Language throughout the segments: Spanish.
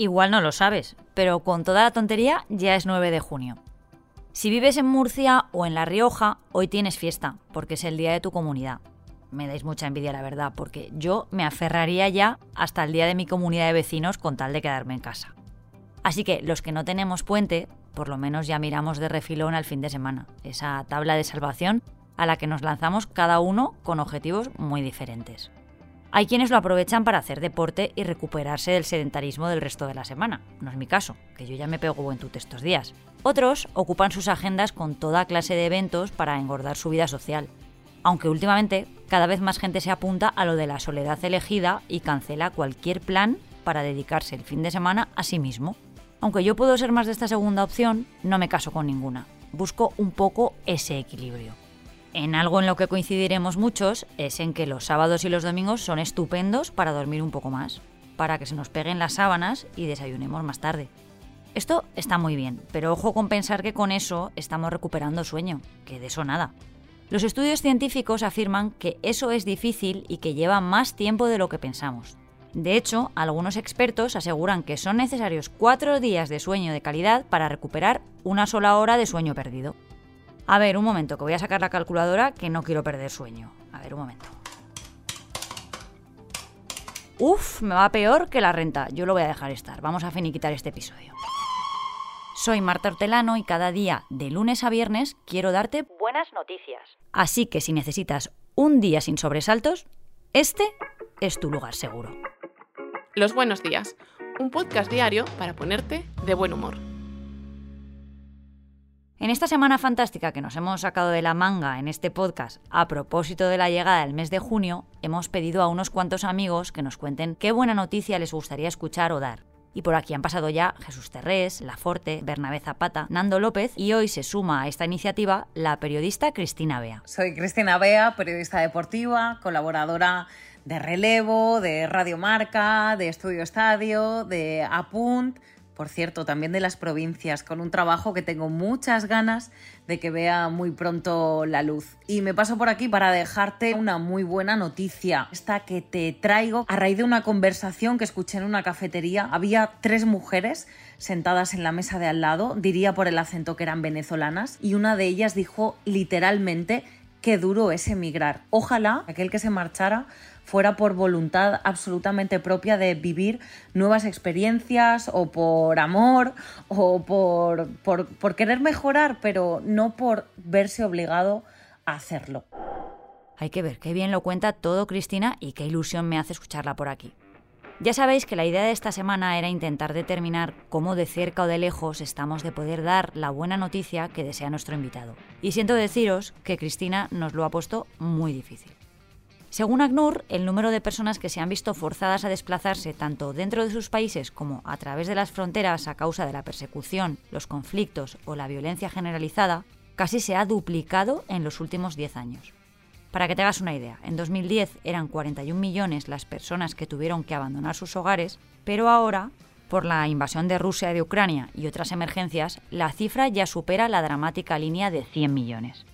Igual no lo sabes, pero con toda la tontería ya es 9 de junio. Si vives en Murcia o en La Rioja, hoy tienes fiesta, porque es el día de tu comunidad. Me dais mucha envidia, la verdad, porque yo me aferraría ya hasta el día de mi comunidad de vecinos con tal de quedarme en casa. Así que los que no tenemos puente, por lo menos ya miramos de refilón al fin de semana, esa tabla de salvación a la que nos lanzamos cada uno con objetivos muy diferentes. Hay quienes lo aprovechan para hacer deporte y recuperarse del sedentarismo del resto de la semana. No es mi caso, que yo ya me pego buen tute estos días. Otros ocupan sus agendas con toda clase de eventos para engordar su vida social. Aunque últimamente cada vez más gente se apunta a lo de la soledad elegida y cancela cualquier plan para dedicarse el fin de semana a sí mismo. Aunque yo puedo ser más de esta segunda opción, no me caso con ninguna. Busco un poco ese equilibrio. En algo en lo que coincidiremos muchos es en que los sábados y los domingos son estupendos para dormir un poco más, para que se nos peguen las sábanas y desayunemos más tarde. Esto está muy bien, pero ojo con pensar que con eso estamos recuperando sueño, que de eso nada. Los estudios científicos afirman que eso es difícil y que lleva más tiempo de lo que pensamos. De hecho, algunos expertos aseguran que son necesarios cuatro días de sueño de calidad para recuperar una sola hora de sueño perdido. A ver, un momento, que voy a sacar la calculadora que no quiero perder sueño. A ver, un momento. Uf, me va peor que la renta. Yo lo voy a dejar estar. Vamos a finiquitar este episodio. Soy Marta Hortelano y cada día, de lunes a viernes, quiero darte buenas noticias. Así que si necesitas un día sin sobresaltos, este es tu lugar seguro. Los buenos días, un podcast diario para ponerte de buen humor. En esta semana fantástica que nos hemos sacado de la manga en este podcast a propósito de la llegada del mes de junio, hemos pedido a unos cuantos amigos que nos cuenten qué buena noticia les gustaría escuchar o dar. Y por aquí han pasado ya Jesús Terrés, Laforte, Bernabé Zapata, Nando López y hoy se suma a esta iniciativa la periodista Cristina Bea. Soy Cristina Bea, periodista deportiva, colaboradora de Relevo, de Radio Marca, de Estudio Estadio, de Apunt, por cierto, también de las provincias, con un trabajo que tengo muchas ganas de que vea muy pronto la luz. Y me paso por aquí para dejarte una muy buena noticia, esta que te traigo a raíz de una conversación que escuché en una cafetería. Había tres mujeres sentadas en la mesa de al lado, diría por el acento que eran venezolanas, y una de ellas dijo literalmente qué duro es emigrar. Ojalá aquel que se marchara fuera por voluntad absolutamente propia de vivir nuevas experiencias o por amor o por, por, querer mejorar, pero no por verse obligado a hacerlo. Hay que ver qué bien lo cuenta todo Cristina y qué ilusión me hace escucharla por aquí. Ya sabéis que la idea de esta semana era intentar determinar cómo de cerca o de lejos estamos de poder dar la buena noticia que desea nuestro invitado. Y siento deciros que Cristina nos lo ha puesto muy difícil. Según ACNUR, el número de personas que se han visto forzadas a desplazarse tanto dentro de sus países como a través de las fronteras a causa de la persecución, los conflictos o la violencia generalizada casi se ha duplicado en los últimos 10 años. Para que te hagas una idea, en 2010 eran 41 millones las personas que tuvieron que abandonar sus hogares, pero ahora, por la invasión de Rusia de Ucrania y otras emergencias, la cifra ya supera la dramática línea de 100 millones.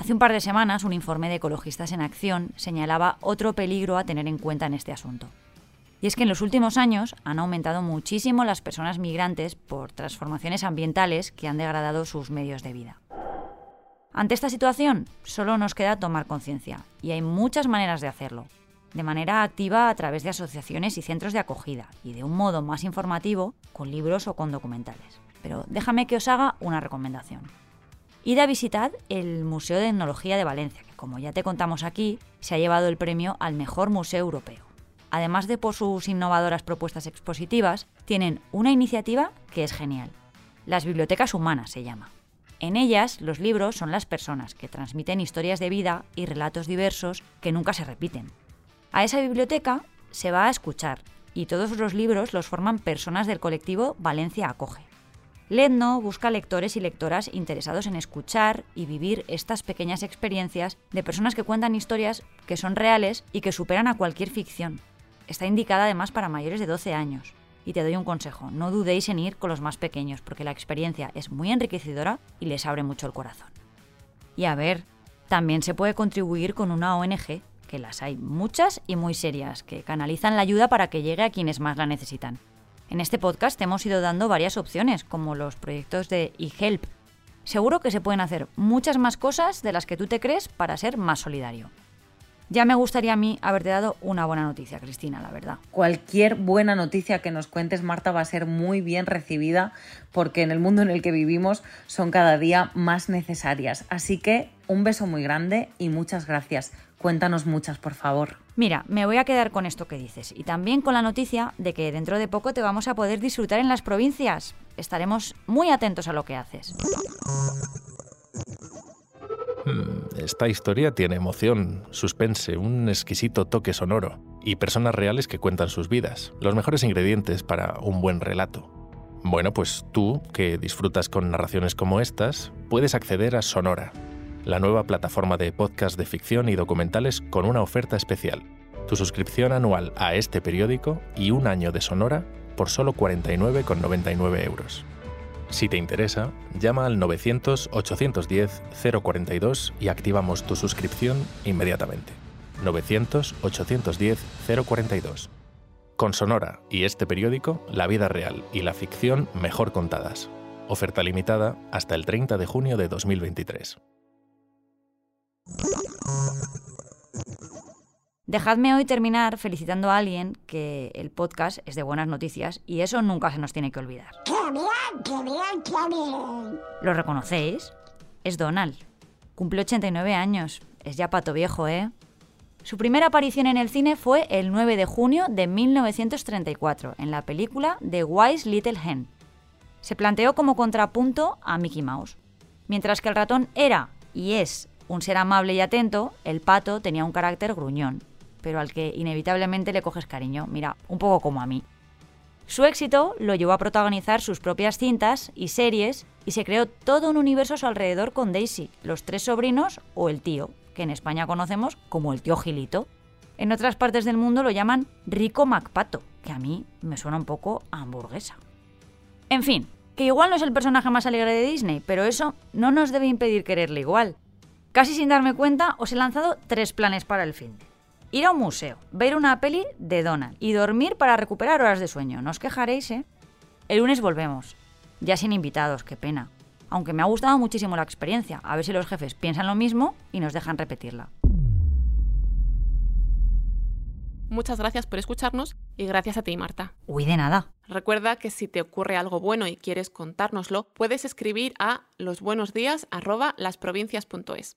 Hace un par de semanas, un informe de Ecologistas en Acción señalaba otro peligro a tener en cuenta en este asunto. Y es que en los últimos años han aumentado muchísimo las personas migrantes por transformaciones ambientales que han degradado sus medios de vida. Ante esta situación, solo nos queda tomar conciencia, y hay muchas maneras de hacerlo. De manera activa a través de asociaciones y centros de acogida, y de un modo más informativo, con libros o con documentales. Pero déjame que os haga una recomendación. Id a visitar el Museo de Etnología de Valencia, que como ya te contamos aquí, se ha llevado el premio al mejor museo europeo. Además de por sus innovadoras propuestas expositivas, tienen una iniciativa que es genial. Las bibliotecas humanas se llama. En ellas, los libros son las personas que transmiten historias de vida y relatos diversos que nunca se repiten. A esa biblioteca se va a escuchar y todos los libros los forman personas del colectivo Valencia Acoge. Ledno busca lectores y lectoras interesados en escuchar y vivir estas pequeñas experiencias de personas que cuentan historias que son reales y que superan a cualquier ficción. Está indicada además para mayores de 12 años. Y te doy un consejo, no dudéis en ir con los más pequeños porque la experiencia es muy enriquecedora y les abre mucho el corazón. Y a ver, también se puede contribuir con una ONG que las hay muchas y muy serias, que canalizan la ayuda para que llegue a quienes más la necesitan. En este podcast hemos ido dando varias opciones, como los proyectos de eHelp. Seguro que se pueden hacer muchas más cosas de las que tú te crees para ser más solidario. Ya me gustaría a mí haberte dado una buena noticia, Cristina, la verdad. Cualquier buena noticia que nos cuentes, Marta, va a ser muy bien recibida porque en el mundo en el que vivimos son cada día más necesarias. Así que un beso muy grande y muchas gracias. Cuéntanos muchas, por favor. Mira, me voy a quedar con esto que dices y también con la noticia de que dentro de poco te vamos a poder disfrutar en las provincias. Estaremos muy atentos a lo que haces. Hmm, esta historia tiene emoción, suspense, un exquisito toque sonoro y personas reales que cuentan sus vidas, los mejores ingredientes para un buen relato. Bueno, pues tú, que disfrutas con narraciones como estas, puedes acceder a Sonora, la nueva plataforma de podcast de ficción y documentales con una oferta especial. Tu suscripción anual a este periódico y un año de Sonora por solo 49,99 euros. Si te interesa, llama al 900-810-042 y activamos tu suscripción inmediatamente. 900-810-042. Con Sonora y este periódico, la vida real y la ficción mejor contadas. Oferta limitada hasta el 30 de junio de 2023. Dejadme hoy terminar felicitando a alguien que el podcast es de buenas noticias y eso nunca se nos tiene que olvidar. ¿Lo reconocéis? Es Donald. Cumple 89 años. Es ya pato viejo, ¿eh? Su primera aparición en el cine fue el 9 de junio de 1934, en la película The Wise Little Hen. Se planteó como contrapunto a Mickey Mouse. Mientras que el ratón era y es un ser amable y atento, el pato tenía un carácter gruñón pero al que inevitablemente le coges cariño. Mira, un poco como a mí. Su éxito lo llevó a protagonizar sus propias cintas y series y se creó todo un universo a su alrededor con Daisy, los tres sobrinos o el tío, que en España conocemos como el tío Gilito. En otras partes del mundo lo llaman Rico Macpato, que a mí me suena un poco a hamburguesa. En fin, que igual no es el personaje más alegre de Disney, pero eso no nos debe impedir quererle igual. Casi sin darme cuenta, os he lanzado tres planes para el fin ir a un museo, ver una peli de Donald y dormir para recuperar horas de sueño. No os quejaréis, ¿eh? El lunes volvemos. Ya sin invitados, qué pena. Aunque me ha gustado muchísimo la experiencia. A ver si los jefes piensan lo mismo y nos dejan repetirla. Muchas gracias por escucharnos y gracias a ti, Marta. Uy, de nada. Recuerda que si te ocurre algo bueno y quieres contárnoslo, puedes escribir a losbuenosdías@lasprovincias.es.